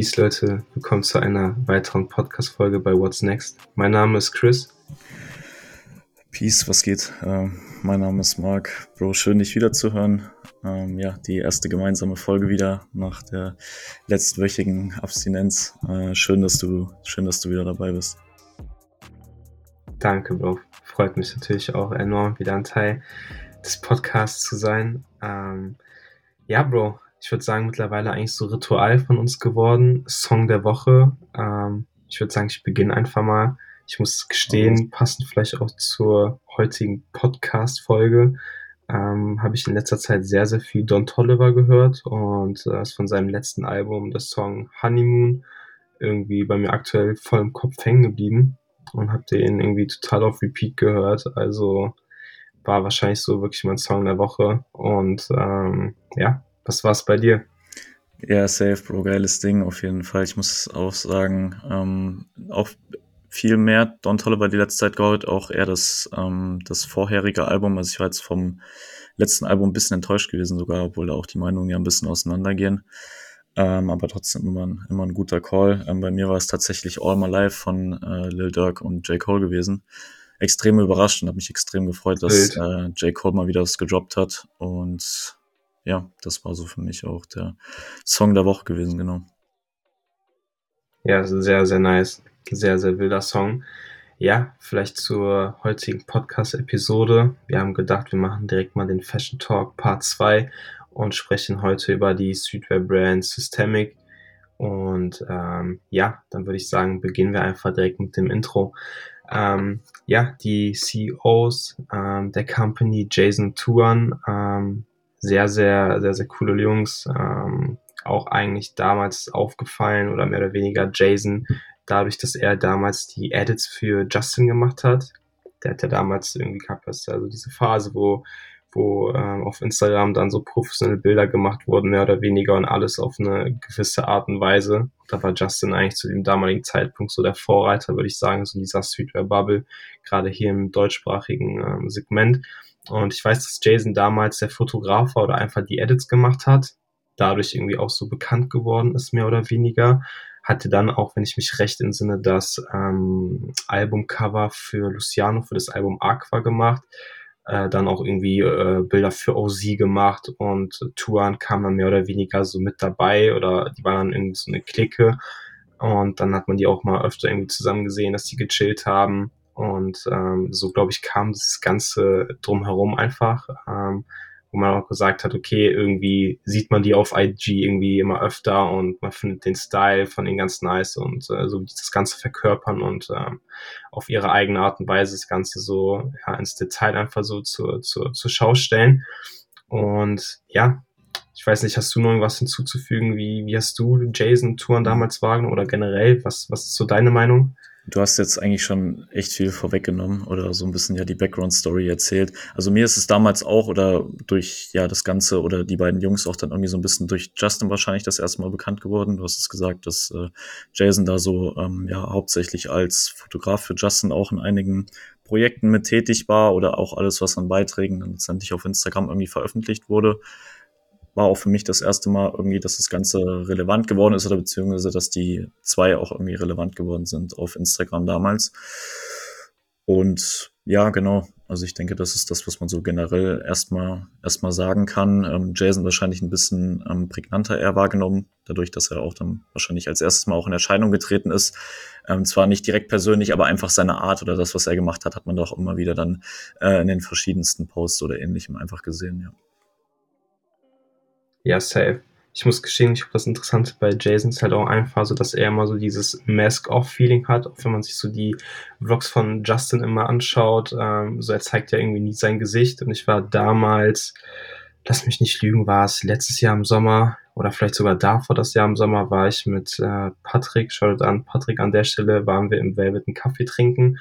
Peace Leute, willkommen zu einer weiteren Podcast-Folge bei What's Next. Mein Name ist Chris. Peace, was geht? Ähm, mein Name ist Marc. Bro, schön dich wiederzuhören. Ähm, ja, die erste gemeinsame Folge wieder nach der letztwöchigen Abstinenz. Äh, schön, dass du, schön, dass du wieder dabei bist. Danke, Bro. Freut mich natürlich auch enorm, wieder ein Teil des Podcasts zu sein. Ähm, ja, Bro, ich würde sagen, mittlerweile eigentlich so Ritual von uns geworden. Song der Woche. Ähm, ich würde sagen, ich beginne einfach mal. Ich muss gestehen, passend vielleicht auch zur heutigen Podcast-Folge, ähm, habe ich in letzter Zeit sehr, sehr viel Don Tolliver gehört und äh, ist von seinem letzten Album, das Song Honeymoon, irgendwie bei mir aktuell voll im Kopf hängen geblieben und habe den irgendwie total auf Repeat gehört. Also war wahrscheinlich so wirklich mein Song der Woche. Und ähm, ja, was war es bei dir? Ja, safe, Bro, geiles Ding auf jeden Fall. Ich muss auch sagen, ähm, auch viel mehr Don Tolliver die letzte Zeit gehört, auch eher das, ähm, das vorherige Album. Also ich war jetzt vom letzten Album ein bisschen enttäuscht gewesen sogar, obwohl da auch die Meinungen ja ein bisschen auseinandergehen. Ähm, aber trotzdem immer ein, immer ein guter Call. Ähm, bei mir war es tatsächlich All My Life von äh, Lil Durk und J. Cole gewesen. Extrem überrascht und habe mich extrem gefreut, dass äh, J. Cole mal wieder was gedroppt hat. Und ja, das war so für mich auch der Song der Woche gewesen, genau. Ja, sehr, sehr nice. Sehr, sehr wilder Song. Ja, vielleicht zur heutigen Podcast-Episode. Wir haben gedacht, wir machen direkt mal den Fashion Talk Part 2 und sprechen heute über die Streetwear-Brand Systemic. Und ähm, ja, dann würde ich sagen, beginnen wir einfach direkt mit dem Intro. Ähm, ja, die CEOs ähm, der Company, Jason Tuan, ähm, sehr, sehr, sehr, sehr coole Jungs. Ähm, auch eigentlich damals aufgefallen oder mehr oder weniger Jason, dadurch, dass er damals die Edits für Justin gemacht hat. Der hat ja damals irgendwie gehabt, also diese Phase, wo wo ähm, auf Instagram dann so professionelle Bilder gemacht wurden, mehr oder weniger und alles auf eine gewisse Art und Weise. Da war Justin eigentlich zu dem damaligen Zeitpunkt so der Vorreiter, würde ich sagen, so dieser Streetwear-Bubble, gerade hier im deutschsprachigen ähm, Segment. Und ich weiß, dass Jason damals der Fotograf war oder einfach die Edits gemacht hat, dadurch irgendwie auch so bekannt geworden ist, mehr oder weniger. Hatte dann auch, wenn ich mich recht entsinne, das ähm, Albumcover für Luciano, für das Album Aqua gemacht. Äh, dann auch irgendwie äh, Bilder für OZ gemacht und Tuan kam dann mehr oder weniger so mit dabei oder die waren dann irgendwie so eine Clique. Und dann hat man die auch mal öfter irgendwie zusammen gesehen, dass die gechillt haben und ähm, so glaube ich kam das Ganze drumherum einfach. Ähm, wo man auch gesagt hat, okay, irgendwie sieht man die auf IG irgendwie immer öfter und man findet den Style von denen ganz nice und äh, so wie die das Ganze verkörpern und ähm, auf ihre eigene Art und Weise das Ganze so ja, ins Detail einfach so zur, zur, zur Schau stellen. Und ja, ich weiß nicht, hast du noch irgendwas hinzuzufügen? Wie, wie hast du Jason Touren damals wahrgenommen oder generell? Was, was ist so deine Meinung? Du hast jetzt eigentlich schon echt viel vorweggenommen oder so ein bisschen ja die Background-Story erzählt. Also mir ist es damals auch oder durch ja das Ganze oder die beiden Jungs auch dann irgendwie so ein bisschen durch Justin wahrscheinlich das erste Mal bekannt geworden. Du hast es gesagt, dass äh, Jason da so ähm, ja hauptsächlich als Fotograf für Justin auch in einigen Projekten mit tätig war oder auch alles, was an Beiträgen dann letztendlich auf Instagram irgendwie veröffentlicht wurde war auch für mich das erste Mal irgendwie, dass das Ganze relevant geworden ist oder beziehungsweise, dass die zwei auch irgendwie relevant geworden sind auf Instagram damals. Und ja, genau. Also ich denke, das ist das, was man so generell erstmal erstmal sagen kann. Ähm, Jason wahrscheinlich ein bisschen ähm, prägnanter eher wahrgenommen, dadurch, dass er auch dann wahrscheinlich als erstes Mal auch in Erscheinung getreten ist. Ähm, zwar nicht direkt persönlich, aber einfach seine Art oder das, was er gemacht hat, hat man doch immer wieder dann äh, in den verschiedensten Posts oder ähnlichem einfach gesehen, ja. Ja, safe. Ich muss gestehen, ich glaube, das Interessante bei Jason ist halt auch einfach so, dass er immer so dieses Mask-Off-Feeling hat, auch wenn man sich so die Vlogs von Justin immer anschaut. Ähm, so, er zeigt ja irgendwie nie sein Gesicht. Und ich war damals, lass mich nicht lügen, war es letztes Jahr im Sommer oder vielleicht sogar davor das Jahr im Sommer, war ich mit äh, Patrick, schaut an, Patrick an der Stelle, waren wir im Velvet einen Kaffee trinken.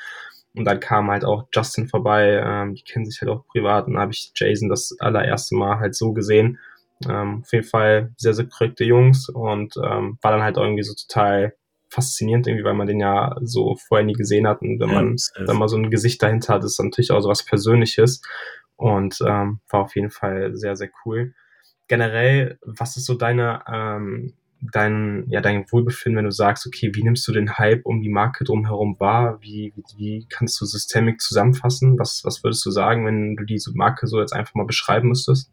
Und dann kam halt auch Justin vorbei, ähm, die kennen sich halt auch privat. Und dann habe ich Jason das allererste Mal halt so gesehen ähm, auf jeden Fall sehr, sehr korrekte Jungs und ähm, war dann halt irgendwie so total faszinierend irgendwie, weil man den ja so vorher nie gesehen hat und wenn man dann mal so ein Gesicht dahinter hat, ist natürlich auch so was Persönliches und ähm, war auf jeden Fall sehr, sehr cool. Generell, was ist so deine ähm, dein, ja, dein Wohlbefinden, wenn du sagst, okay, wie nimmst du den Hype um die Marke drumherum wahr? Wie, wie, wie kannst du Systemic zusammenfassen? Was, was würdest du sagen, wenn du diese Marke so jetzt einfach mal beschreiben müsstest?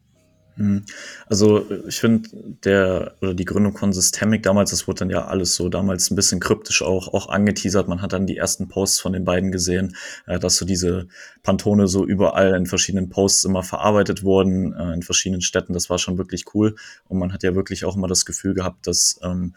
Mhm. Also ich finde, der oder die Gründung von Systemic damals, das wurde dann ja alles so damals ein bisschen kryptisch auch, auch angeteasert. Man hat dann die ersten Posts von den beiden gesehen, äh, dass so diese Pantone so überall in verschiedenen Posts immer verarbeitet wurden, äh, in verschiedenen Städten. Das war schon wirklich cool. Und man hat ja wirklich auch immer das Gefühl gehabt, dass ähm,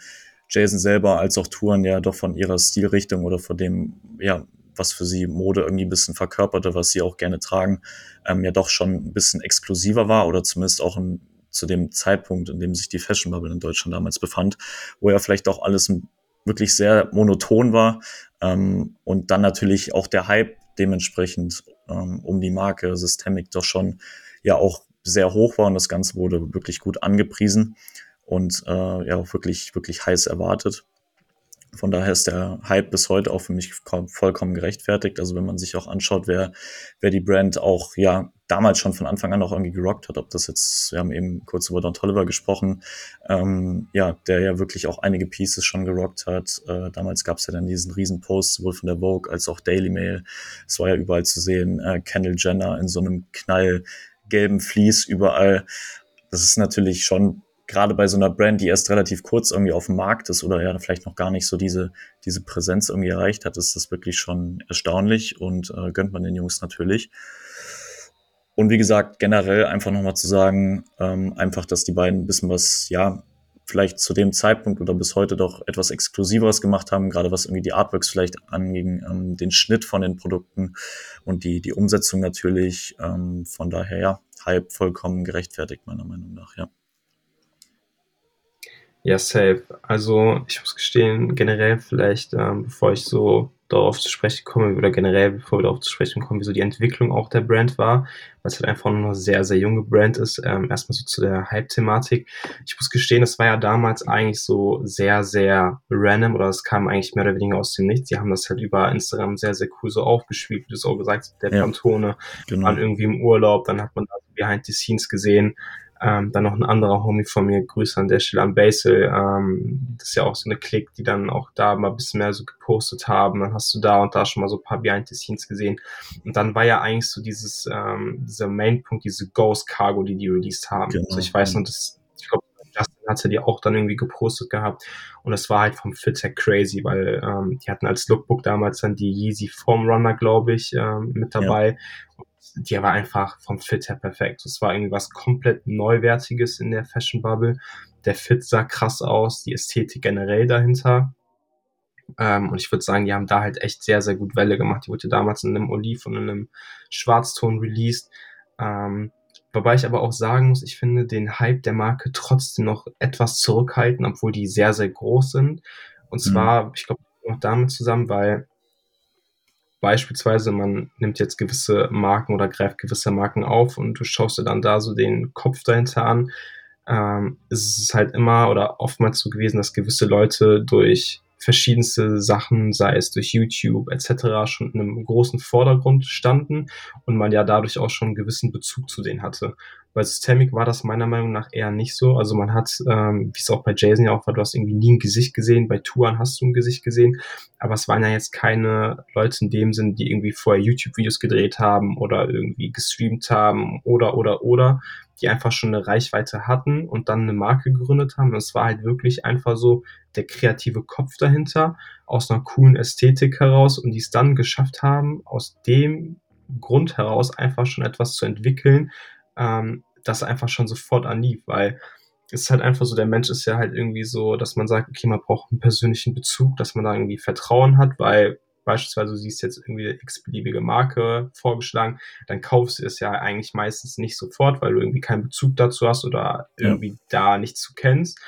Jason selber als auch Touren ja doch von ihrer Stilrichtung oder von dem, ja, was für sie Mode irgendwie ein bisschen verkörperte, was sie auch gerne tragen, ähm, ja doch schon ein bisschen exklusiver war oder zumindest auch in, zu dem Zeitpunkt, in dem sich die Fashion Bubble in Deutschland damals befand, wo ja vielleicht auch alles wirklich sehr monoton war ähm, und dann natürlich auch der Hype dementsprechend ähm, um die Marke Systemic doch schon ja auch sehr hoch war und das Ganze wurde wirklich gut angepriesen und äh, ja auch wirklich, wirklich heiß erwartet. Von daher ist der Hype bis heute auch für mich vollkommen gerechtfertigt. Also wenn man sich auch anschaut, wer, wer die Brand auch ja damals schon von Anfang an auch irgendwie gerockt hat, ob das jetzt, wir haben eben kurz über Don Tolliver gesprochen, ähm, ja, der ja wirklich auch einige Pieces schon gerockt hat. Äh, damals gab es ja dann diesen riesen Post, sowohl von der Vogue als auch Daily Mail. Es war ja überall zu sehen, äh, Kendall Jenner in so einem knallgelben Vlies überall. Das ist natürlich schon gerade bei so einer Brand, die erst relativ kurz irgendwie auf dem Markt ist oder ja vielleicht noch gar nicht so diese, diese Präsenz irgendwie erreicht hat, ist das wirklich schon erstaunlich und äh, gönnt man den Jungs natürlich. Und wie gesagt, generell einfach nochmal zu sagen, ähm, einfach, dass die beiden ein bisschen was, ja, vielleicht zu dem Zeitpunkt oder bis heute doch etwas Exklusiveres gemacht haben, gerade was irgendwie die Artworks vielleicht anging, ähm, den Schnitt von den Produkten und die, die Umsetzung natürlich. Ähm, von daher, ja, Hype vollkommen gerechtfertigt, meiner Meinung nach, ja. Ja, safe. Also ich muss gestehen, generell vielleicht, ähm, bevor ich so darauf zu sprechen komme, oder generell, bevor wir darauf zu sprechen kommen, wie so die Entwicklung auch der Brand war, weil es halt einfach nur eine sehr, sehr junge Brand ist. Ähm, erstmal so zu der Hype-Thematik. Ich muss gestehen, das war ja damals eigentlich so sehr, sehr random oder es kam eigentlich mehr oder weniger aus dem Nichts. Die haben das halt über Instagram sehr, sehr cool so aufgespielt, wie du es auch gesagt hast, der ja, Pantone, genau. waren irgendwie im Urlaub, dann hat man da Behind the Scenes gesehen, ähm, dann noch ein anderer Homie von mir, Grüße an der Stelle an Basil. Ähm, das ist ja auch so eine Klick, die dann auch da mal ein bisschen mehr so gepostet haben. Dann hast du da und da schon mal so ein paar Behind the Scenes gesehen. Und dann war ja eigentlich so dieses, ähm, dieser Main-Punkt, diese Ghost Cargo, die die released haben. Genau. Also ich weiß noch, das, ich glaube, Justin hatte die auch dann irgendwie gepostet gehabt. Und das war halt vom Fit her crazy, weil ähm, die hatten als Lookbook damals dann die Yeezy Foam Runner, glaube ich, ähm, mit dabei. Ja die war einfach vom Fit her perfekt. Es war irgendwie was komplett Neuwertiges in der Fashion Bubble. Der Fit sah krass aus, die Ästhetik generell dahinter. Ähm, und ich würde sagen, die haben da halt echt sehr, sehr gut Welle gemacht. Die wurde damals in einem Oliv und in einem Schwarzton released. Ähm, wobei ich aber auch sagen muss, ich finde den Hype der Marke trotzdem noch etwas zurückhalten, obwohl die sehr, sehr groß sind. Und mhm. zwar, mhm. ich glaube, noch damit zusammen, weil Beispielsweise, man nimmt jetzt gewisse Marken oder greift gewisse Marken auf und du schaust dir dann da so den Kopf dahinter an. Ähm, es ist halt immer oder oftmals so gewesen, dass gewisse Leute durch verschiedenste Sachen, sei es durch YouTube etc., schon in einem großen Vordergrund standen und man ja dadurch auch schon einen gewissen Bezug zu denen hatte. Bei Systemic war das meiner Meinung nach eher nicht so. Also man hat, ähm, wie es auch bei Jason ja auch war, du hast irgendwie nie ein Gesicht gesehen, bei Touren hast du ein Gesicht gesehen, aber es waren ja jetzt keine Leute in dem Sinn, die irgendwie vorher YouTube-Videos gedreht haben oder irgendwie gestreamt haben oder, oder, oder, die einfach schon eine Reichweite hatten und dann eine Marke gegründet haben. es war halt wirklich einfach so der kreative Kopf dahinter, aus einer coolen Ästhetik heraus. Und die es dann geschafft haben, aus dem Grund heraus einfach schon etwas zu entwickeln, ähm, das einfach schon sofort anlief, weil es ist halt einfach so, der Mensch ist ja halt irgendwie so, dass man sagt, okay, man braucht einen persönlichen Bezug, dass man da irgendwie Vertrauen hat, weil beispielsweise du siehst jetzt irgendwie eine x-beliebige Marke vorgeschlagen, dann kaufst du es ja eigentlich meistens nicht sofort, weil du irgendwie keinen Bezug dazu hast oder irgendwie ja. da nichts zu kennst.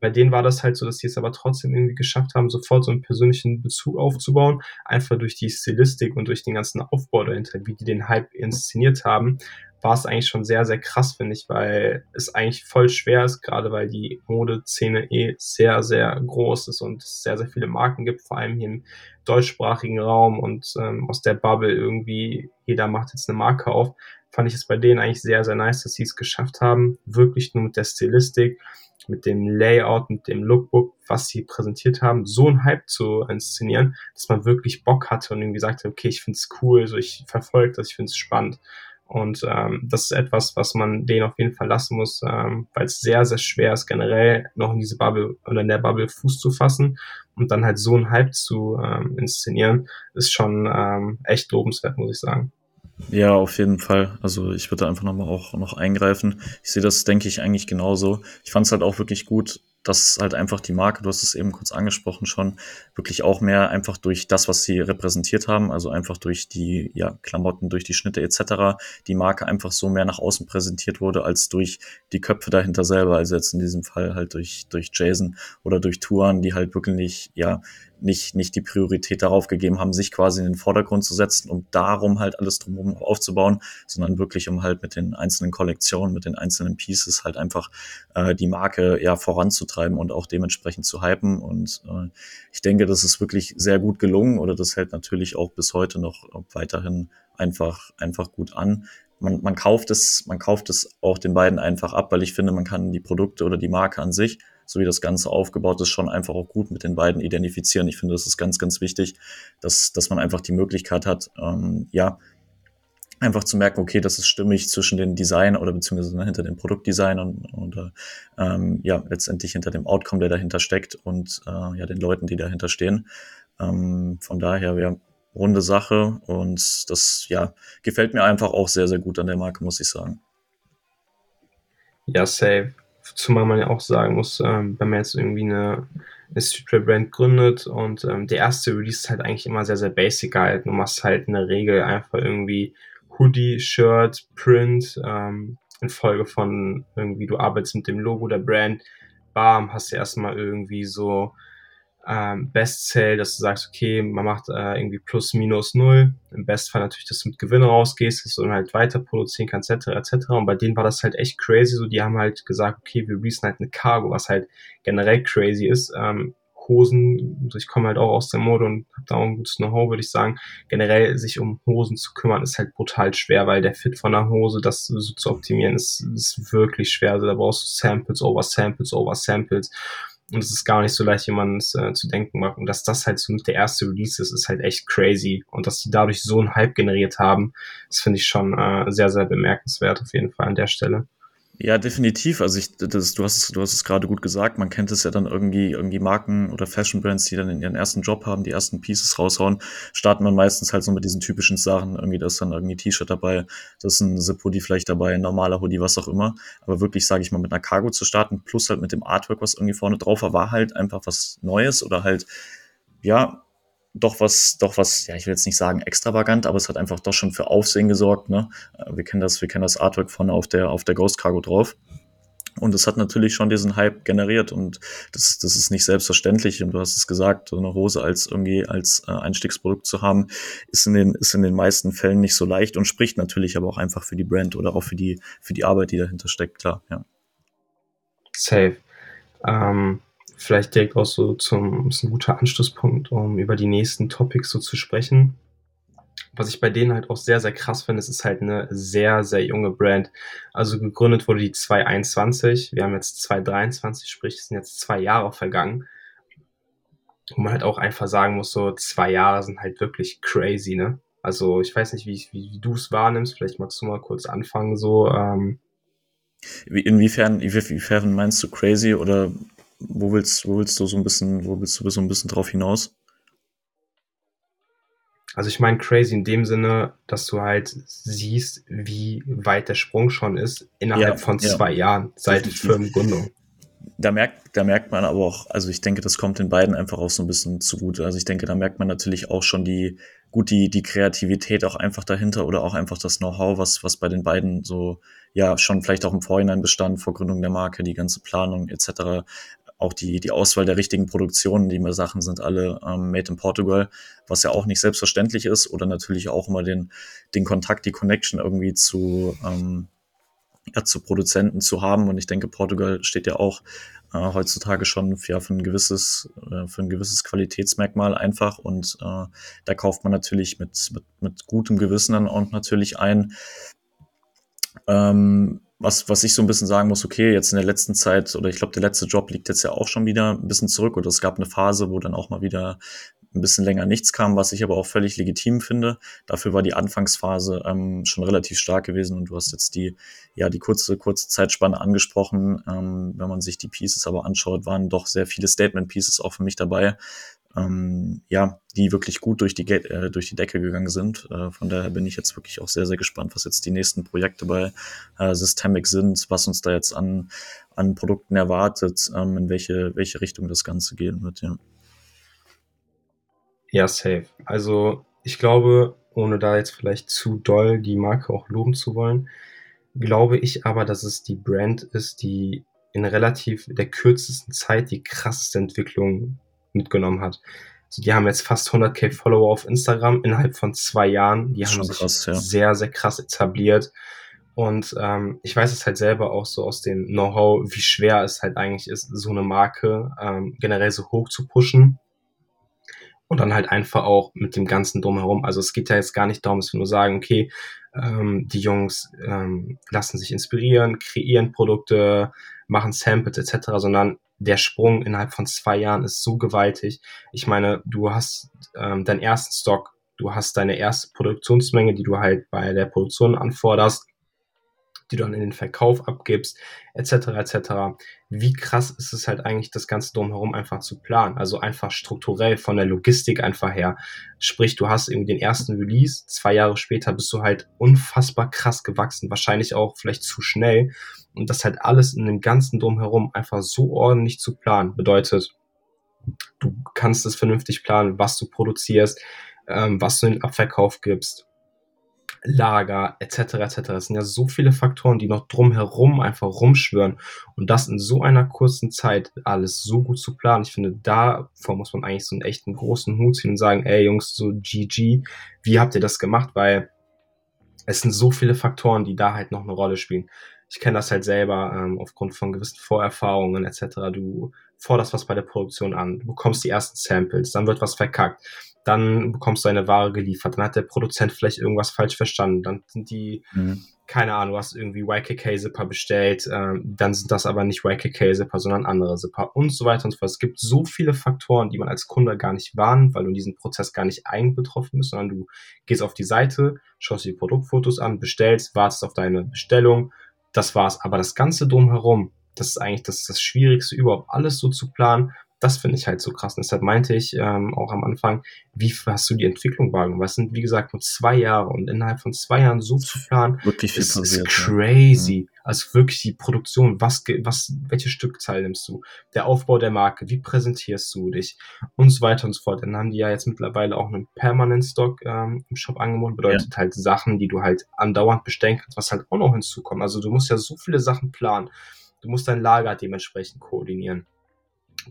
Bei denen war das halt so, dass die es aber trotzdem irgendwie geschafft haben, sofort so einen persönlichen Bezug aufzubauen, einfach durch die Stilistik und durch den ganzen Aufbau dahinter, wie die den Hype inszeniert haben, war es eigentlich schon sehr, sehr krass, finde ich, weil es eigentlich voll schwer ist, gerade weil die Modeszene eh sehr, sehr groß ist und es sehr, sehr viele Marken gibt, vor allem hier im deutschsprachigen Raum und ähm, aus der Bubble irgendwie, jeder macht jetzt eine Marke auf, fand ich es bei denen eigentlich sehr, sehr nice, dass sie es geschafft haben, wirklich nur mit der Stilistik, mit dem Layout, mit dem Lookbook, was sie präsentiert haben, so einen Hype zu inszenieren, dass man wirklich Bock hatte und irgendwie sagte, okay, ich finde es cool, so ich verfolge das, ich finde es spannend. Und ähm, das ist etwas, was man denen auf jeden Fall lassen muss, ähm, weil es sehr, sehr schwer ist, generell noch in diese Bubble oder in der Bubble Fuß zu fassen und dann halt so einen Hype zu ähm, inszenieren, ist schon ähm, echt lobenswert, muss ich sagen. Ja, auf jeden Fall. Also ich würde einfach nochmal auch noch eingreifen. Ich sehe das, denke ich, eigentlich genauso. Ich fand es halt auch wirklich gut, dass halt einfach die Marke, du hast es eben kurz angesprochen schon, wirklich auch mehr einfach durch das, was sie repräsentiert haben, also einfach durch die ja, Klamotten, durch die Schnitte etc., die Marke einfach so mehr nach außen präsentiert wurde, als durch die Köpfe dahinter selber, also jetzt in diesem Fall halt durch, durch Jason oder durch Touren, die halt wirklich, ja, nicht, nicht die Priorität darauf gegeben haben, sich quasi in den Vordergrund zu setzen, um darum halt alles drumherum aufzubauen, sondern wirklich um halt mit den einzelnen Kollektionen, mit den einzelnen Pieces halt einfach äh, die Marke ja voranzutreiben und auch dementsprechend zu hypen. Und äh, ich denke, das ist wirklich sehr gut gelungen oder das hält natürlich auch bis heute noch weiterhin einfach, einfach gut an. Man, man kauft es, man kauft es auch den beiden einfach ab, weil ich finde, man kann die Produkte oder die Marke an sich so wie das Ganze aufgebaut ist, schon einfach auch gut mit den beiden identifizieren. Ich finde, das ist ganz, ganz wichtig, dass, dass man einfach die Möglichkeit hat, ähm, ja, einfach zu merken, okay, das ist stimmig zwischen den Design oder beziehungsweise hinter dem Produktdesign und, und ähm, ja, letztendlich hinter dem Outcome, der dahinter steckt und äh, ja, den Leuten, die dahinter stehen. Ähm, von daher, ja, runde Sache und das, ja, gefällt mir einfach auch sehr, sehr gut an der Marke, muss ich sagen. Ja, safe zumal man ja auch sagen muss, ähm, wenn man jetzt irgendwie eine, eine Streetwear-Brand gründet und ähm, der erste Release ist halt eigentlich immer sehr, sehr basic gehalten. Du machst halt in der Regel einfach irgendwie Hoodie, Shirt, Print, ähm, in Folge von irgendwie, du arbeitest mit dem Logo der Brand, bam, hast du erstmal irgendwie so ähm, Sale, dass du sagst, okay, man macht äh, irgendwie plus minus null. Im Bestfall natürlich, dass du mit Gewinn rausgehst, dass du dann halt weiter produzieren kannst, etc. etc. Und bei denen war das halt echt crazy. So, die haben halt gesagt, okay, wir releasen halt eine Cargo, was halt generell crazy ist. Ähm, Hosen, also ich komme halt auch aus der Mode und habe da auch ein gutes Know-how, würde ich sagen. Generell sich um Hosen zu kümmern, ist halt brutal schwer, weil der Fit von der Hose, das so zu optimieren, ist, ist wirklich schwer. Also da brauchst du Samples over Samples over Samples. Und es ist gar nicht so leicht, jemanden äh, zu denken Und dass das halt so mit der erste Release ist, ist halt echt crazy. Und dass die dadurch so einen Hype generiert haben, das finde ich schon äh, sehr, sehr bemerkenswert auf jeden Fall an der Stelle. Ja, definitiv. Also ich, das, du hast es, du hast es gerade gut gesagt. Man kennt es ja dann irgendwie, irgendwie Marken oder Fashion Brands, die dann in ihren ersten Job haben, die ersten Pieces raushauen, starten dann meistens halt so mit diesen typischen Sachen. Irgendwie, da ist dann irgendwie T-Shirt dabei, das ist ein Zip-Hoodie vielleicht dabei, ein normaler Hoodie, was auch immer. Aber wirklich, sage ich mal, mit einer Cargo zu starten, plus halt mit dem Artwork, was irgendwie vorne drauf war, war halt einfach was Neues oder halt, ja, doch was, doch was, ja, ich will jetzt nicht sagen extravagant, aber es hat einfach doch schon für Aufsehen gesorgt. Ne? Äh, wir kennen das, wir kennen das Artwork vorne auf der, auf der Ghost Cargo drauf. Und es hat natürlich schon diesen Hype generiert und das, das ist nicht selbstverständlich. Und du hast es gesagt, so eine Hose als irgendwie als äh, Einstiegsprodukt zu haben, ist in den, ist in den meisten Fällen nicht so leicht und spricht natürlich aber auch einfach für die Brand oder auch für die, für die Arbeit, die dahinter steckt, klar, ja. Safe. Ähm, vielleicht direkt auch so zum, ist ein guter Anschlusspunkt, um über die nächsten Topics so zu sprechen. Was ich bei denen halt auch sehr, sehr krass finde, es ist halt eine sehr, sehr junge Brand. Also gegründet wurde die 2021, wir haben jetzt 2023, sprich, es sind jetzt zwei Jahre vergangen. Wo man halt auch einfach sagen muss, so zwei Jahre sind halt wirklich crazy, ne? Also ich weiß nicht, wie, wie, wie du es wahrnimmst, vielleicht magst du mal kurz anfangen, so. Ähm, Inwiefern, inwiefern meinst du crazy oder wo willst, wo willst du so ein bisschen, wo willst du so ein bisschen drauf hinaus? Also ich meine crazy in dem Sinne, dass du halt siehst, wie weit der Sprung schon ist innerhalb ja, von zwei ja. Jahren seit Firmengründung. Da merkt, da merkt man aber auch, also ich denke, das kommt den beiden einfach auch so ein bisschen zugute. Also ich denke, da merkt man natürlich auch schon die, gut, die, die Kreativität auch einfach dahinter oder auch einfach das Know-how, was, was bei den beiden so, ja, schon vielleicht auch im Vorhinein bestand, vor Gründung der Marke, die ganze Planung etc auch die, die Auswahl der richtigen Produktionen, die immer Sachen sind alle ähm, made in Portugal, was ja auch nicht selbstverständlich ist oder natürlich auch immer den, den Kontakt, die Connection irgendwie zu, ähm, ja, zu Produzenten zu haben. Und ich denke, Portugal steht ja auch äh, heutzutage schon ja, für ein gewisses, äh, für ein gewisses Qualitätsmerkmal einfach. Und äh, da kauft man natürlich mit, mit, mit gutem Gewissen dann auch natürlich ein. Ähm, was, was ich so ein bisschen sagen muss, okay, jetzt in der letzten Zeit, oder ich glaube, der letzte Job liegt jetzt ja auch schon wieder ein bisschen zurück, oder es gab eine Phase, wo dann auch mal wieder ein bisschen länger nichts kam, was ich aber auch völlig legitim finde. Dafür war die Anfangsphase ähm, schon relativ stark gewesen und du hast jetzt die, ja, die kurze, kurze Zeitspanne angesprochen. Ähm, wenn man sich die Pieces aber anschaut, waren doch sehr viele Statement-Pieces auch für mich dabei, ähm, ja, die wirklich gut durch die, äh, durch die Decke gegangen sind. Äh, von daher bin ich jetzt wirklich auch sehr, sehr gespannt, was jetzt die nächsten Projekte bei äh, Systemic sind, was uns da jetzt an, an Produkten erwartet, ähm, in welche, welche Richtung das Ganze gehen wird, ja. Ja, safe. Also ich glaube, ohne da jetzt vielleicht zu doll die Marke auch loben zu wollen, glaube ich aber, dass es die Brand ist, die in relativ der kürzesten Zeit die krasseste Entwicklung mitgenommen hat. Also die haben jetzt fast 100k Follower auf Instagram innerhalb von zwei Jahren. Die haben sich krass, ja. sehr, sehr krass etabliert. Und ähm, ich weiß es halt selber auch so aus dem Know-how, wie schwer es halt eigentlich ist, so eine Marke ähm, generell so hoch zu pushen. Und dann halt einfach auch mit dem ganzen Drumherum. Also es geht ja jetzt gar nicht darum, dass wir nur sagen, okay, ähm, die Jungs ähm, lassen sich inspirieren, kreieren Produkte, machen Samples etc., sondern der Sprung innerhalb von zwei Jahren ist so gewaltig. Ich meine, du hast ähm, deinen ersten Stock, du hast deine erste Produktionsmenge, die du halt bei der Produktion anforderst, die du dann in den Verkauf abgibst, etc. etc. Wie krass ist es halt eigentlich, das Ganze drumherum einfach zu planen? Also einfach strukturell von der Logistik einfach her. Sprich, du hast irgendwie den ersten Release, zwei Jahre später bist du halt unfassbar krass gewachsen, wahrscheinlich auch vielleicht zu schnell und das halt alles in dem ganzen Drumherum einfach so ordentlich zu planen bedeutet, du kannst es vernünftig planen, was du produzierst, ähm, was du in den Abverkauf gibst, Lager etc. etc. Es sind ja so viele Faktoren, die noch drumherum einfach rumschwören und das in so einer kurzen Zeit alles so gut zu planen. Ich finde, davor muss man eigentlich so einen echten großen Hut ziehen und sagen, ey Jungs, so GG, wie habt ihr das gemacht? Weil es sind so viele Faktoren, die da halt noch eine Rolle spielen ich kenne das halt selber ähm, aufgrund von gewissen Vorerfahrungen etc. Du forderst was bei der Produktion an, du bekommst die ersten Samples, dann wird was verkackt, dann bekommst du eine Ware geliefert, dann hat der Produzent vielleicht irgendwas falsch verstanden, dann sind die, mhm. keine Ahnung, du hast irgendwie YKK-Zipper bestellt, ähm, dann sind das aber nicht YKK-Zipper, sondern andere Zipper und so weiter und so fort. Es gibt so viele Faktoren, die man als Kunde gar nicht warnt, weil du in diesem Prozess gar nicht einbetroffen bist, sondern du gehst auf die Seite, schaust dir die Produktfotos an, bestellst, wartest auf deine Bestellung, das war's. Aber das Ganze drumherum, das ist eigentlich das, das Schwierigste überhaupt, alles so zu planen. Das finde ich halt so krass. Und deshalb meinte ich ähm, auch am Anfang, wie hast du die Entwicklung wahrgenommen? Was sind, wie gesagt, nur zwei Jahre und innerhalb von zwei Jahren so zu planen, wirklich viel ist, passiert, ist crazy. Ja. Also wirklich die Produktion, was, was, welche Stückzahl nimmst du? Der Aufbau der Marke, wie präsentierst du dich? Und so weiter und so fort. Dann haben die ja jetzt mittlerweile auch einen Permanent Stock ähm, im Shop angeboten. Bedeutet ja. halt Sachen, die du halt andauernd bestellen kannst, was halt auch noch hinzukommt. Also du musst ja so viele Sachen planen. Du musst dein Lager dementsprechend koordinieren.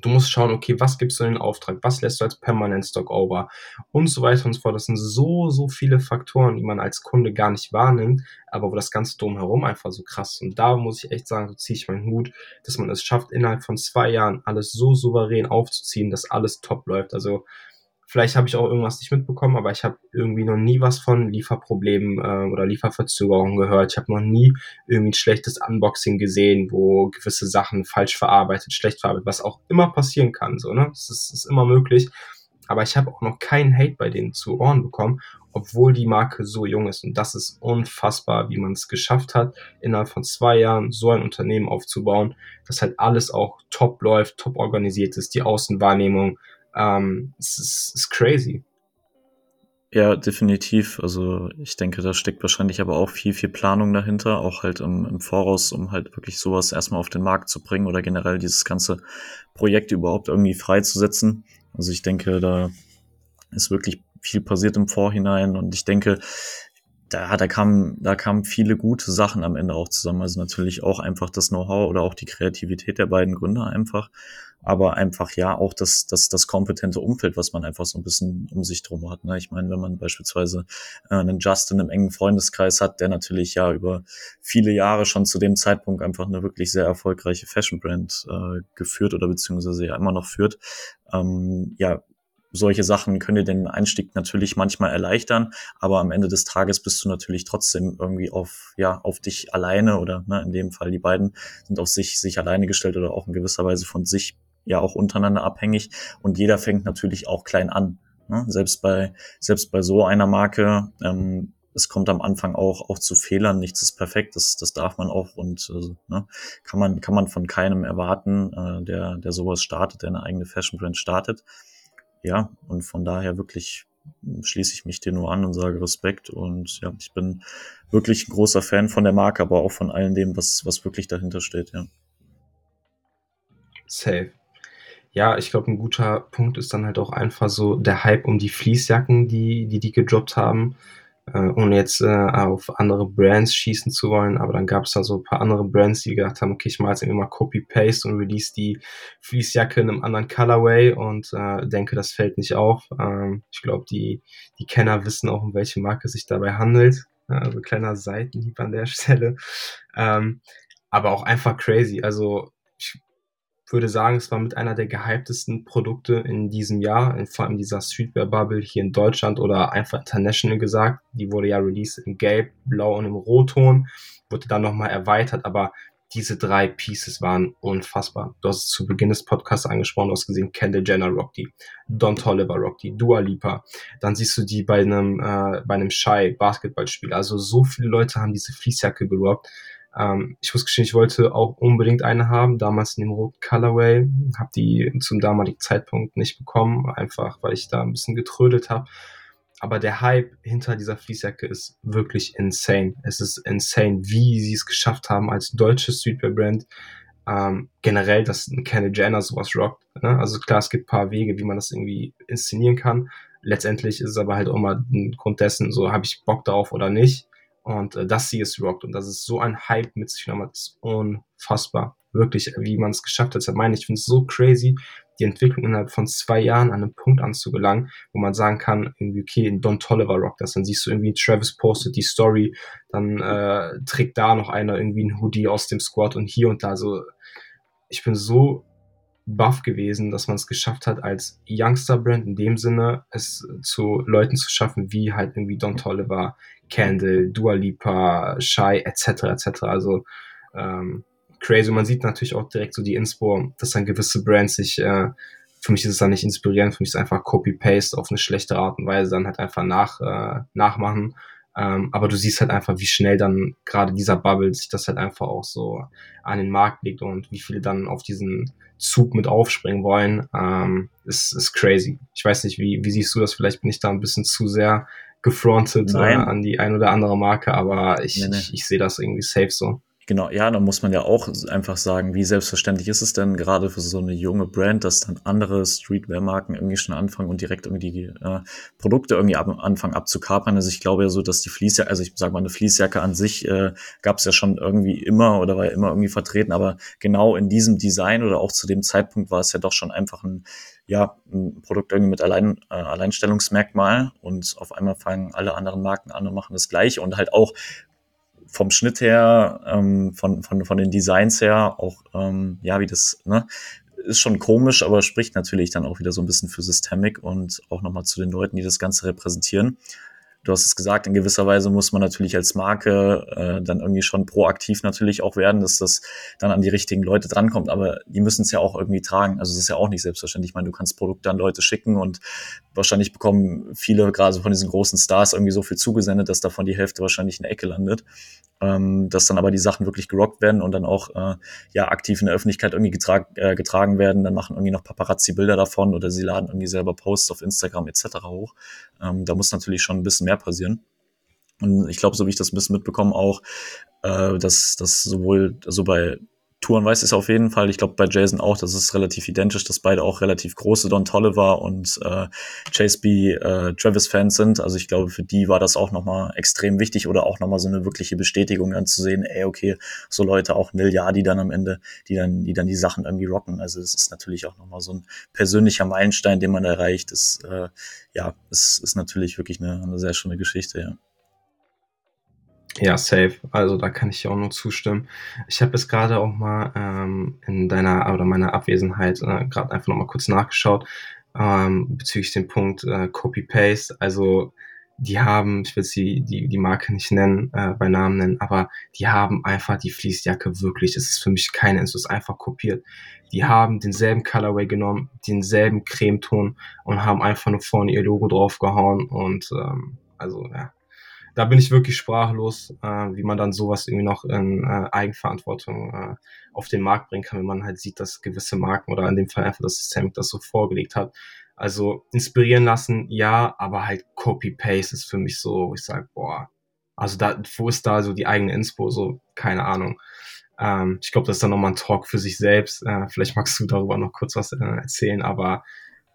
Du musst schauen, okay, was gibst du in den Auftrag, was lässt du als Permanent Stock over und so weiter und so fort. Das sind so, so viele Faktoren, die man als Kunde gar nicht wahrnimmt, aber wo das Ganze drumherum einfach so krass ist. Und da muss ich echt sagen, so ziehe ich meinen Hut, dass man es schafft, innerhalb von zwei Jahren alles so souverän aufzuziehen, dass alles top läuft. Also Vielleicht habe ich auch irgendwas nicht mitbekommen, aber ich habe irgendwie noch nie was von Lieferproblemen äh, oder Lieferverzögerungen gehört. Ich habe noch nie irgendwie ein schlechtes Unboxing gesehen, wo gewisse Sachen falsch verarbeitet, schlecht verarbeitet, was auch immer passieren kann. So, ne? Das ist, ist immer möglich. Aber ich habe auch noch keinen Hate bei denen zu Ohren bekommen, obwohl die Marke so jung ist. Und das ist unfassbar, wie man es geschafft hat, innerhalb von zwei Jahren so ein Unternehmen aufzubauen, dass halt alles auch top läuft, top organisiert ist, die Außenwahrnehmung, ähm, es ist, ist crazy. Ja, definitiv. Also ich denke, da steckt wahrscheinlich aber auch viel, viel Planung dahinter, auch halt im, im Voraus, um halt wirklich sowas erstmal auf den Markt zu bringen oder generell dieses ganze Projekt überhaupt irgendwie freizusetzen. Also ich denke, da ist wirklich viel passiert im Vorhinein und ich denke, da, da kamen, da kamen viele gute Sachen am Ende auch zusammen. Also natürlich auch einfach das Know-how oder auch die Kreativität der beiden Gründer einfach aber einfach ja auch das, das, das kompetente Umfeld, was man einfach so ein bisschen um sich drum hat. Ne? Ich meine, wenn man beispielsweise äh, einen Justin im engen Freundeskreis hat, der natürlich ja über viele Jahre schon zu dem Zeitpunkt einfach eine wirklich sehr erfolgreiche Fashion Brand äh, geführt oder beziehungsweise ja immer noch führt, ähm, ja, solche Sachen können dir den Einstieg natürlich manchmal erleichtern, aber am Ende des Tages bist du natürlich trotzdem irgendwie auf, ja, auf dich alleine oder ne, in dem Fall die beiden sind auf sich, sich alleine gestellt oder auch in gewisser Weise von sich ja auch untereinander abhängig und jeder fängt natürlich auch klein an. Ne? Selbst bei, selbst bei so einer Marke, ähm, es kommt am Anfang auch, auch zu Fehlern, nichts ist perfekt, das, das darf man auch und äh, ne, kann man, kann man von keinem erwarten, äh, der, der sowas startet, der eine eigene Fashion Brand startet ja, und von daher wirklich schließe ich mich dir nur an und sage Respekt. Und ja, ich bin wirklich ein großer Fan von der Marke, aber auch von allem dem, was, was wirklich dahinter steht, ja. Safe. Ja, ich glaube, ein guter Punkt ist dann halt auch einfach so der Hype um die Fließjacken, die die, die gedroppt haben äh, ohne jetzt äh, auf andere Brands schießen zu wollen, aber dann gab es da so ein paar andere Brands, die gedacht haben, okay, ich mache jetzt mal Copy-Paste und release die Fließjacke in einem anderen Colorway und äh, denke, das fällt nicht auf. Ähm, ich glaube, die, die Kenner wissen auch, um welche Marke es sich dabei handelt. Also kleiner Seitenhieb an der Stelle. Ähm, aber auch einfach crazy. Also würde sagen, es war mit einer der gehyptesten Produkte in diesem Jahr, vor allem dieser Streetwear-Bubble hier in Deutschland oder einfach international gesagt. Die wurde ja released in Gelb, Blau und im Rotton, wurde dann nochmal erweitert, aber diese drei Pieces waren unfassbar. Du hast es zu Beginn des Podcasts angesprochen, du hast gesehen, Kendall Jenner rockt die, Don Tolliver rockt die, Dua Lipa. Dann siehst du die bei einem, äh, bei einem Shy Basketballspiel. Also so viele Leute haben diese Fließjacke gerockt. Ähm, ich muss gestehen, ich wollte auch unbedingt eine haben, damals in dem roten Colorway, habe die zum damaligen Zeitpunkt nicht bekommen, einfach weil ich da ein bisschen getrödelt habe. Aber der Hype hinter dieser Fließjacke ist wirklich insane. Es ist insane, wie sie es geschafft haben als deutsche Streetwear-Brand. Ähm, generell, dass Kendall Jenner sowas rockt. Ne? Also klar, es gibt paar Wege, wie man das irgendwie inszenieren kann. Letztendlich ist es aber halt auch mal ein Grund dessen, so habe ich Bock darauf oder nicht. Und äh, dass sie es rockt und dass es so ein Hype mit sich genommen hat, ist unfassbar. Wirklich, wie man es geschafft hat. Ich meine, ich finde es so crazy, die Entwicklung innerhalb von zwei Jahren an einen Punkt anzugelangen, wo man sagen kann, irgendwie, okay, in Don Tolliver rockt das. Dann siehst du irgendwie, Travis postet die Story, dann äh, trägt da noch einer irgendwie ein Hoodie aus dem Squad und hier und da. So, ich bin so buff gewesen, dass man es geschafft hat, als Youngster-Brand in dem Sinne, es zu Leuten zu schaffen, wie halt irgendwie Don Tolliver, Candle, Dua Lipa, Shy, etc., etc. Also ähm, crazy. Man sieht natürlich auch direkt so die Inspo, dass dann gewisse Brands sich, äh, für mich ist es dann nicht inspirierend, für mich ist es einfach Copy-Paste auf eine schlechte Art und Weise dann halt einfach nach, äh, nachmachen. Ähm, aber du siehst halt einfach, wie schnell dann gerade dieser Bubble sich das halt einfach auch so an den Markt legt und wie viele dann auf diesen Zug mit aufspringen wollen, ähm, ist, ist crazy. Ich weiß nicht, wie, wie siehst du das? Vielleicht bin ich da ein bisschen zu sehr gefrontet äh, an die ein oder andere Marke, aber ich, nee, nee. ich, ich sehe das irgendwie safe so. Genau, ja, da muss man ja auch einfach sagen, wie selbstverständlich ist es denn gerade für so eine junge Brand, dass dann andere Streetwear-Marken irgendwie schon anfangen und direkt irgendwie die äh, Produkte irgendwie ab, anfangen abzukapern. Also ich glaube ja so, dass die Fließjacke, also ich sage mal, eine Fließjacke an sich äh, gab es ja schon irgendwie immer oder war ja immer irgendwie vertreten, aber genau in diesem Design oder auch zu dem Zeitpunkt war es ja doch schon einfach ein ja, ein Produkt irgendwie mit Allein, äh, Alleinstellungsmerkmal und auf einmal fangen alle anderen Marken an und machen das gleiche und halt auch vom Schnitt her, ähm, von, von, von den Designs her, auch, ähm, ja, wie das, ne, ist schon komisch, aber spricht natürlich dann auch wieder so ein bisschen für Systemic und auch nochmal zu den Leuten, die das Ganze repräsentieren du hast es gesagt, in gewisser Weise muss man natürlich als Marke äh, dann irgendwie schon proaktiv natürlich auch werden, dass das dann an die richtigen Leute drankommt. Aber die müssen es ja auch irgendwie tragen. Also es ist ja auch nicht selbstverständlich. Ich meine, du kannst Produkte an Leute schicken und wahrscheinlich bekommen viele gerade von diesen großen Stars irgendwie so viel zugesendet, dass davon die Hälfte wahrscheinlich in der Ecke landet ähm, dass dann aber die Sachen wirklich gerockt werden und dann auch äh, ja aktiv in der Öffentlichkeit irgendwie getrag, äh, getragen werden. Dann machen irgendwie noch Paparazzi Bilder davon oder sie laden irgendwie selber Posts auf Instagram etc. hoch. Ähm, da muss natürlich schon ein bisschen mehr passieren. Und ich glaube, so wie ich das ein bisschen mitbekomme, auch, äh, dass das sowohl so bei Touren weiß es auf jeden Fall. Ich glaube bei Jason auch, das ist relativ identisch, dass beide auch relativ große Don Tolliver und äh, Chase B. Äh, Travis Fans sind. Also ich glaube, für die war das auch nochmal extrem wichtig oder auch nochmal so eine wirkliche Bestätigung dann zu sehen, ey, okay, so Leute auch die dann am Ende, die dann, die dann die Sachen irgendwie rocken. Also es ist natürlich auch nochmal so ein persönlicher Meilenstein, den man erreicht. Das, äh, ja, es ist natürlich wirklich eine, eine sehr schöne Geschichte, ja. Ja, safe. Also da kann ich dir auch nur zustimmen. Ich habe jetzt gerade auch mal ähm, in deiner oder meiner Abwesenheit äh, gerade einfach noch mal kurz nachgeschaut. ähm, bezüglich dem Punkt äh, Copy-Paste. Also die haben, ich will die, die, die Marke nicht nennen, äh, bei Namen nennen, aber die haben einfach die Fließjacke wirklich, es ist für mich keine es ist einfach kopiert. Die haben denselben Colorway genommen, denselben Cremeton und haben einfach nur vorne ihr Logo draufgehauen und ähm, also ja, da bin ich wirklich sprachlos, äh, wie man dann sowas irgendwie noch in äh, Eigenverantwortung äh, auf den Markt bringen kann, wenn man halt sieht, dass gewisse Marken oder in dem Fall einfach das System das so vorgelegt hat. Also inspirieren lassen, ja, aber halt Copy-Paste ist für mich so, ich sage, boah, also da, wo ist da so die eigene Inspo? So, keine Ahnung. Ähm, ich glaube, das ist dann nochmal ein Talk für sich selbst. Äh, vielleicht magst du darüber noch kurz was äh, erzählen, aber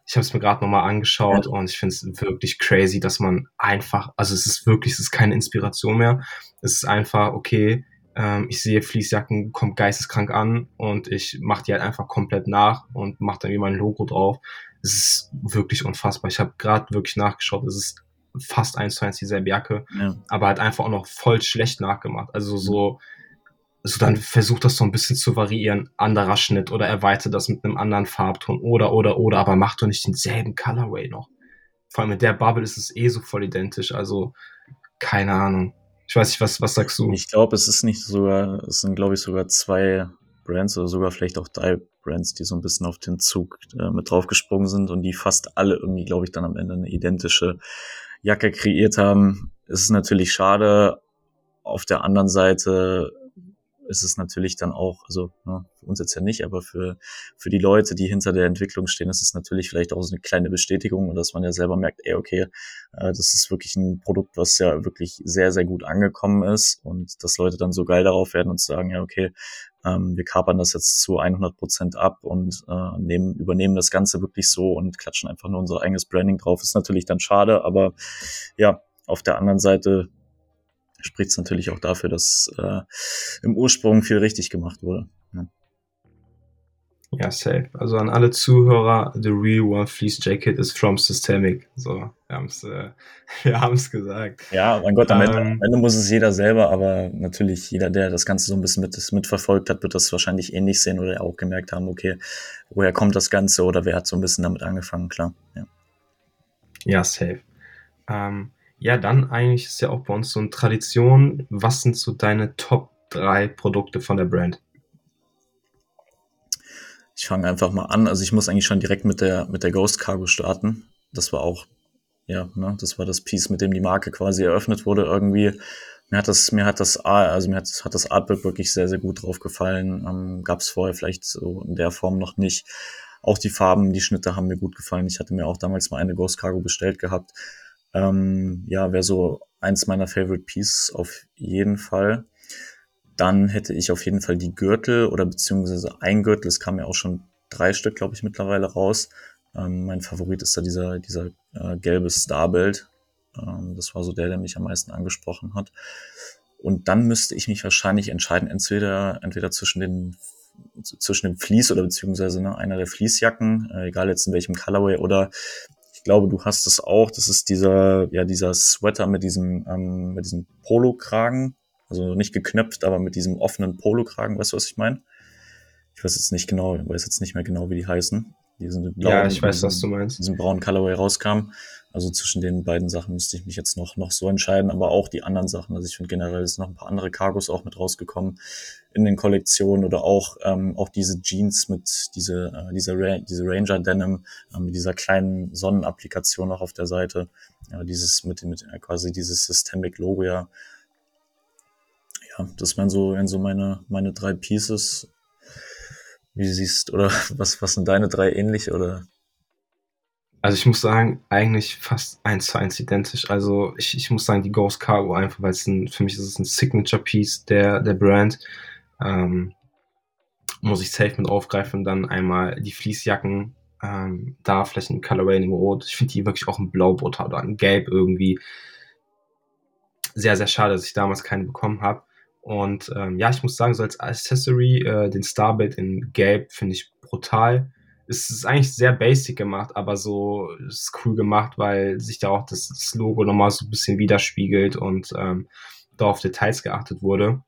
ich habe es mir gerade nochmal angeschaut ja. und ich finde es wirklich crazy, dass man einfach, also es ist wirklich, es ist keine Inspiration mehr. Es ist einfach, okay, ähm, ich sehe Fließjacken, kommt geisteskrank an und ich mache die halt einfach komplett nach und mache dann wie mein Logo drauf es ist wirklich unfassbar. Ich habe gerade wirklich nachgeschaut, es ist fast eins zu eins dieselbe Jacke, ja. aber halt einfach auch noch voll schlecht nachgemacht. Also so, also dann versucht das so ein bisschen zu variieren, anderer Schnitt oder erweitert das mit einem anderen Farbton oder, oder, oder, aber macht doch nicht denselben Colorway noch. Vor allem mit der Bubble ist es eh so voll identisch, also keine Ahnung. Ich weiß nicht, was, was sagst du? Ich glaube, es ist nicht sogar, es sind glaube ich sogar zwei Brands oder sogar vielleicht auch drei Brands, die so ein bisschen auf den Zug äh, mit draufgesprungen sind und die fast alle irgendwie, glaube ich, dann am Ende eine identische Jacke kreiert haben. Es ist natürlich schade. Auf der anderen Seite ist es natürlich dann auch, also ne, für uns jetzt ja nicht, aber für, für die Leute, die hinter der Entwicklung stehen, ist es natürlich vielleicht auch so eine kleine Bestätigung, dass man ja selber merkt, ey, okay, äh, das ist wirklich ein Produkt, was ja wirklich sehr, sehr gut angekommen ist und dass Leute dann so geil darauf werden und sagen, ja, okay, ähm, wir kapern das jetzt zu 100 Prozent ab und äh, nehmen, übernehmen das Ganze wirklich so und klatschen einfach nur unser eigenes Branding drauf. Ist natürlich dann schade, aber ja, auf der anderen Seite spricht es natürlich auch dafür, dass äh, im Ursprung viel richtig gemacht wurde. Ja. Ja, safe. Also an alle Zuhörer, The Real One Fleece Jacket is from Systemic. So, wir haben es äh, wir haben's gesagt. Ja, mein Gott, am Ende, ähm, am Ende, muss es jeder selber, aber natürlich jeder, der das Ganze so ein bisschen mit, mitverfolgt hat, wird das wahrscheinlich ähnlich sehen oder auch gemerkt haben, okay, woher kommt das Ganze oder wer hat so ein bisschen damit angefangen, klar. Ja, ja safe. Ähm, ja, dann eigentlich ist ja auch bei uns so eine Tradition. Was sind so deine Top 3 Produkte von der Brand? Ich fange einfach mal an. Also ich muss eigentlich schon direkt mit der, mit der Ghost Cargo starten. Das war auch, ja, ne, das war das Piece, mit dem die Marke quasi eröffnet wurde irgendwie. Mir hat das, mir hat das, also mir hat, hat das Artwork wirklich sehr, sehr gut drauf gefallen. Ähm, Gab es vorher vielleicht so in der Form noch nicht. Auch die Farben, die Schnitte haben mir gut gefallen. Ich hatte mir auch damals mal eine Ghost Cargo bestellt gehabt. Ähm, ja, wäre so eins meiner Favorite Pieces auf jeden Fall. Dann hätte ich auf jeden Fall die Gürtel oder beziehungsweise ein Gürtel. Es kam ja auch schon drei Stück, glaube ich, mittlerweile raus. Ähm, mein Favorit ist da dieser, dieser äh, gelbe Starbelt. Ähm, das war so der, der mich am meisten angesprochen hat. Und dann müsste ich mich wahrscheinlich entscheiden, entweder, entweder zwischen den zwischen dem Fleece oder beziehungsweise ne, einer der Fleecejacken, äh, egal jetzt in welchem Colorway, oder glaube, du hast es auch. Das ist dieser, ja, dieser Sweater mit diesem, ähm, mit diesem Polokragen. Also nicht geknöpft, aber mit diesem offenen Polokragen. Weißt du, was ich meine? Ich weiß jetzt nicht genau, ich weiß jetzt nicht mehr genau, wie die heißen. Die sind blau, ja, ich weiß, was du meinst. Diesen braunen Colorway rauskam. Also zwischen den beiden Sachen müsste ich mich jetzt noch, noch so entscheiden, aber auch die anderen Sachen. Also ich finde generell sind noch ein paar andere Cargos auch mit rausgekommen in den Kollektionen oder auch, ähm, auch diese Jeans mit diese, äh, dieser Ra diese Ranger Denim, äh, mit dieser kleinen Sonnenapplikation auch auf der Seite. Ja, dieses mit, mit äh, quasi dieses Systemic Logo ja. Ja, das wären so, wären so meine, meine drei Pieces. Wie siehst, oder was, was sind deine drei ähnlich oder? Also ich muss sagen, eigentlich fast eins zu eins identisch. Also ich, ich muss sagen, die Ghost Cargo einfach, weil es ein, für mich ist es ein Signature-Piece der, der Brand. Ähm, muss ich safe mit aufgreifen. Dann einmal die Fließjacken, ähm, da vielleicht ein Colorway in Rot. Ich finde die wirklich auch ein Blaubutter oder ein Gelb irgendwie. Sehr, sehr schade, dass ich damals keine bekommen habe. Und ähm, ja, ich muss sagen, so als Accessory äh, den Starbelt in Gelb finde ich brutal es ist eigentlich sehr basic gemacht, aber so ist cool gemacht, weil sich da auch das, das Logo nochmal so ein bisschen widerspiegelt und ähm, da auf Details geachtet wurde.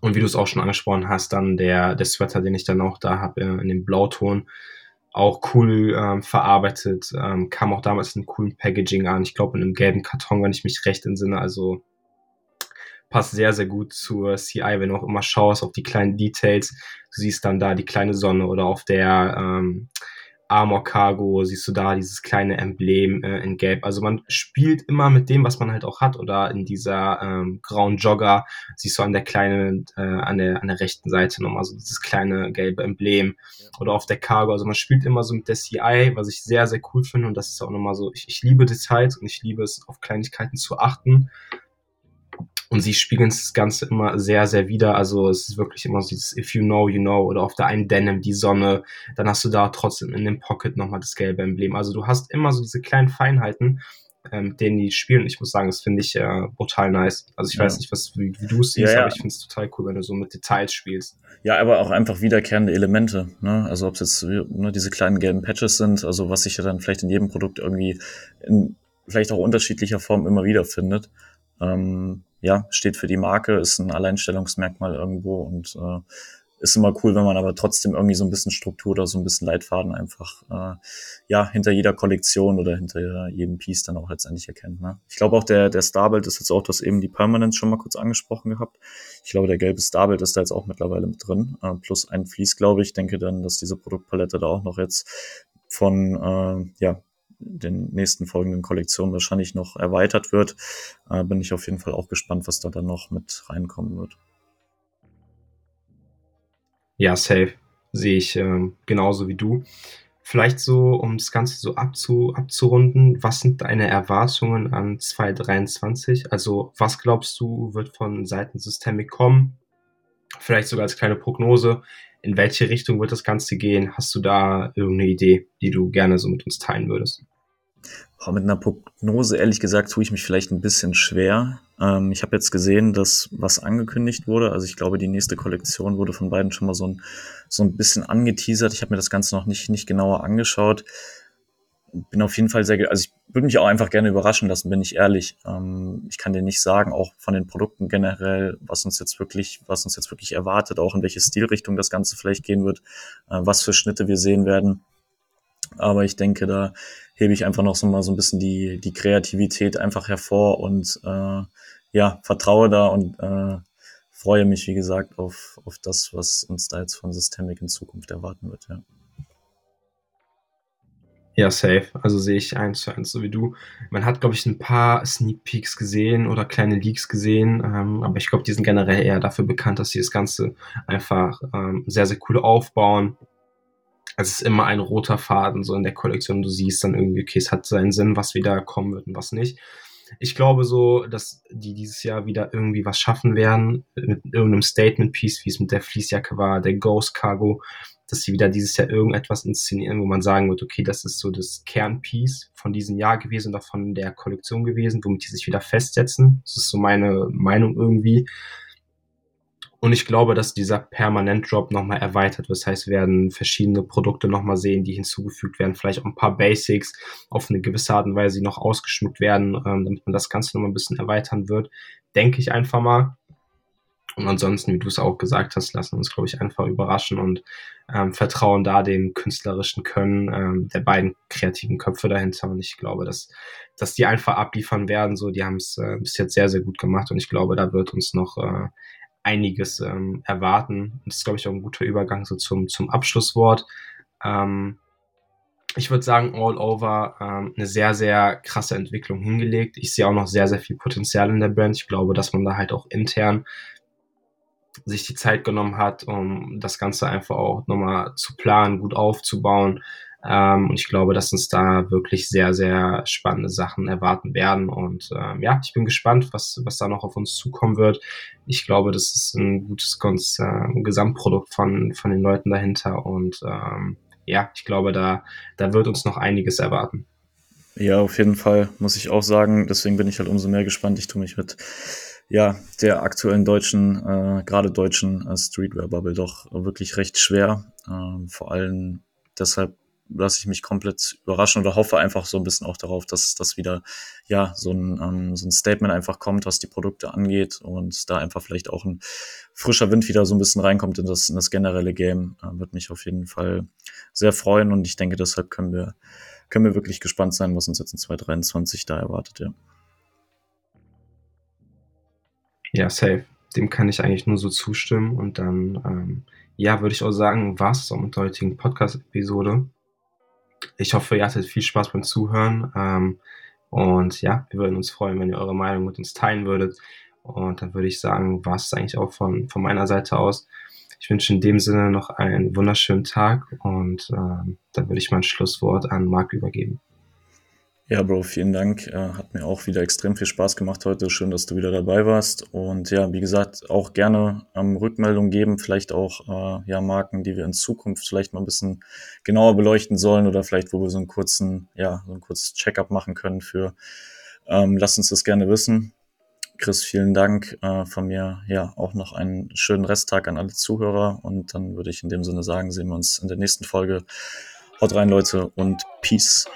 Und wie du es auch schon angesprochen hast, dann der, der Sweater, den ich dann auch da habe, äh, in dem Blauton, auch cool ähm, verarbeitet, ähm, kam auch damals in einem coolen Packaging an. Ich glaube in einem gelben Karton, wenn ich mich recht entsinne. Also passt sehr, sehr gut zur CI, wenn du auch immer schaust auf die kleinen Details. Du siehst dann da die kleine Sonne oder auf der ähm, Armor Cargo siehst du da dieses kleine Emblem äh, in Gelb. Also man spielt immer mit dem, was man halt auch hat. Oder in dieser ähm, grauen Jogger siehst du an der kleinen, äh, an der an der rechten Seite nochmal so dieses kleine gelbe Emblem. Oder auf der Cargo. Also man spielt immer so mit der CI, was ich sehr, sehr cool finde. Und das ist auch nochmal so, ich, ich liebe Details und ich liebe es, auf Kleinigkeiten zu achten. Und sie spiegeln das Ganze immer sehr, sehr wieder. Also es ist wirklich immer so dieses If you know, you know. Oder auf der einen Denim die Sonne. Dann hast du da trotzdem in dem Pocket nochmal das gelbe Emblem. Also du hast immer so diese kleinen Feinheiten, äh, mit denen die spielen. Ich muss sagen, das finde ich äh, brutal nice. Also ich ja. weiß nicht, was, wie, wie du es siehst, ja, ja. aber ich finde es total cool, wenn du so mit Details spielst. Ja, aber auch einfach wiederkehrende Elemente. Ne? Also ob es jetzt ne, diese kleinen gelben Patches sind, also was sich ja dann vielleicht in jedem Produkt irgendwie in vielleicht auch unterschiedlicher Form immer wieder findet. Ähm, ja, steht für die Marke, ist ein Alleinstellungsmerkmal irgendwo und äh, ist immer cool, wenn man aber trotzdem irgendwie so ein bisschen Struktur oder so ein bisschen Leitfaden einfach äh, ja hinter jeder Kollektion oder hinter jedem Piece dann auch letztendlich erkennt. Ne? Ich glaube auch der der Starbild ist jetzt auch das eben die Permanence schon mal kurz angesprochen gehabt. Ich glaube der gelbe Starbild ist da jetzt auch mittlerweile mit drin äh, plus ein Vlies, glaube ich. Denke dann, dass diese Produktpalette da auch noch jetzt von äh, ja den nächsten folgenden Kollektionen wahrscheinlich noch erweitert wird, äh, bin ich auf jeden Fall auch gespannt, was da dann noch mit reinkommen wird. Ja, safe. Sehe ich ähm, genauso wie du. Vielleicht so, um das Ganze so abzu, abzurunden, was sind deine Erwartungen an 2023? Also, was glaubst du, wird von Seiten Systemic kommen? Vielleicht sogar als kleine Prognose. In welche Richtung wird das Ganze gehen? Hast du da irgendeine Idee, die du gerne so mit uns teilen würdest? Oh, mit einer Prognose, ehrlich gesagt, tue ich mich vielleicht ein bisschen schwer. Ähm, ich habe jetzt gesehen, dass was angekündigt wurde. Also ich glaube, die nächste Kollektion wurde von beiden schon mal so ein, so ein bisschen angeteasert. Ich habe mir das Ganze noch nicht, nicht genauer angeschaut. Bin auf jeden Fall sehr, also ich würde mich auch einfach gerne überraschen lassen, bin ich ehrlich. Ähm, ich kann dir nicht sagen, auch von den Produkten generell, was uns jetzt wirklich, was uns jetzt wirklich erwartet, auch in welche Stilrichtung das Ganze vielleicht gehen wird, äh, was für Schnitte wir sehen werden. Aber ich denke, da hebe ich einfach noch so mal so ein bisschen die, die Kreativität einfach hervor und äh, ja, vertraue da und äh, freue mich, wie gesagt, auf, auf das, was uns da jetzt von Systemic in Zukunft erwarten wird, ja. Ja, safe. Also sehe ich eins zu eins, so wie du. Man hat, glaube ich, ein paar Sneak Peeks gesehen oder kleine Leaks gesehen, ähm, aber ich glaube, die sind generell eher dafür bekannt, dass sie das Ganze einfach ähm, sehr, sehr cool aufbauen es ist immer ein roter Faden so in der Kollektion. Du siehst dann irgendwie, okay, es hat seinen Sinn, was wieder kommen wird und was nicht. Ich glaube so, dass die dieses Jahr wieder irgendwie was schaffen werden mit irgendeinem Statement-Piece, wie es mit der Fließjacke war, der Ghost Cargo, dass sie wieder dieses Jahr irgendetwas inszenieren, wo man sagen wird, okay, das ist so das Kernpiece von diesem Jahr gewesen oder von der Kollektion gewesen, womit die sich wieder festsetzen. Das ist so meine Meinung irgendwie. Und ich glaube, dass dieser Permanent Drop nochmal erweitert wird. Das heißt, wir werden verschiedene Produkte nochmal sehen, die hinzugefügt werden. Vielleicht auch ein paar Basics auf eine gewisse Art und Weise, die noch ausgeschmückt werden, ähm, damit man das Ganze nochmal ein bisschen erweitern wird. Denke ich einfach mal. Und ansonsten, wie du es auch gesagt hast, lassen uns, glaube ich, einfach überraschen und ähm, vertrauen da dem künstlerischen Können ähm, der beiden kreativen Köpfe dahinter. Und ich glaube, dass, dass die einfach abliefern werden. So, die haben es äh, bis jetzt sehr, sehr gut gemacht und ich glaube, da wird uns noch äh, einiges ähm, erwarten. Das ist, glaube ich, auch ein guter Übergang so zum, zum Abschlusswort. Ähm, ich würde sagen, all over ähm, eine sehr, sehr krasse Entwicklung hingelegt. Ich sehe auch noch sehr, sehr viel Potenzial in der Brand. Ich glaube, dass man da halt auch intern sich die Zeit genommen hat, um das Ganze einfach auch nochmal zu planen, gut aufzubauen. Ähm, und ich glaube, dass uns da wirklich sehr, sehr spannende Sachen erwarten werden. Und ähm, ja, ich bin gespannt, was, was da noch auf uns zukommen wird. Ich glaube, das ist ein gutes Konz äh, Gesamtprodukt von, von den Leuten dahinter. Und ähm, ja, ich glaube, da, da wird uns noch einiges erwarten. Ja, auf jeden Fall, muss ich auch sagen. Deswegen bin ich halt umso mehr gespannt. Ich tue mich mit ja, der aktuellen deutschen, äh, gerade deutschen äh, Streetwear-Bubble doch wirklich recht schwer. Äh, vor allem deshalb lasse ich mich komplett überraschen oder hoffe einfach so ein bisschen auch darauf, dass das wieder ja so ein, ähm, so ein Statement einfach kommt, was die Produkte angeht und da einfach vielleicht auch ein frischer Wind wieder so ein bisschen reinkommt in das, in das generelle Game. Äh, wird mich auf jeden Fall sehr freuen und ich denke, deshalb können wir, können wir wirklich gespannt sein, was uns jetzt in 2023 da erwartet, ja. Ja, safe. Dem kann ich eigentlich nur so zustimmen. Und dann, ähm, ja, würde ich auch sagen, war es mit der heutigen Podcast-Episode. Ich hoffe, ihr hattet viel Spaß beim Zuhören. Ähm, und ja, wir würden uns freuen, wenn ihr eure Meinung mit uns teilen würdet. Und dann würde ich sagen, war eigentlich auch von, von meiner Seite aus. Ich wünsche in dem Sinne noch einen wunderschönen Tag und ähm, dann würde ich mein Schlusswort an Marc übergeben. Ja, Bro, vielen Dank. Äh, hat mir auch wieder extrem viel Spaß gemacht heute. Schön, dass du wieder dabei warst. Und ja, wie gesagt, auch gerne ähm, Rückmeldung geben, vielleicht auch äh, ja, Marken, die wir in Zukunft vielleicht mal ein bisschen genauer beleuchten sollen oder vielleicht, wo wir so einen kurzen, ja, so ein kurzes Check-up machen können für. Ähm, lasst uns das gerne wissen. Chris, vielen Dank äh, von mir. Ja, auch noch einen schönen Resttag an alle Zuhörer. Und dann würde ich in dem Sinne sagen, sehen wir uns in der nächsten Folge. Haut rein, Leute, und Peace.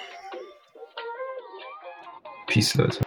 Peace, Leute.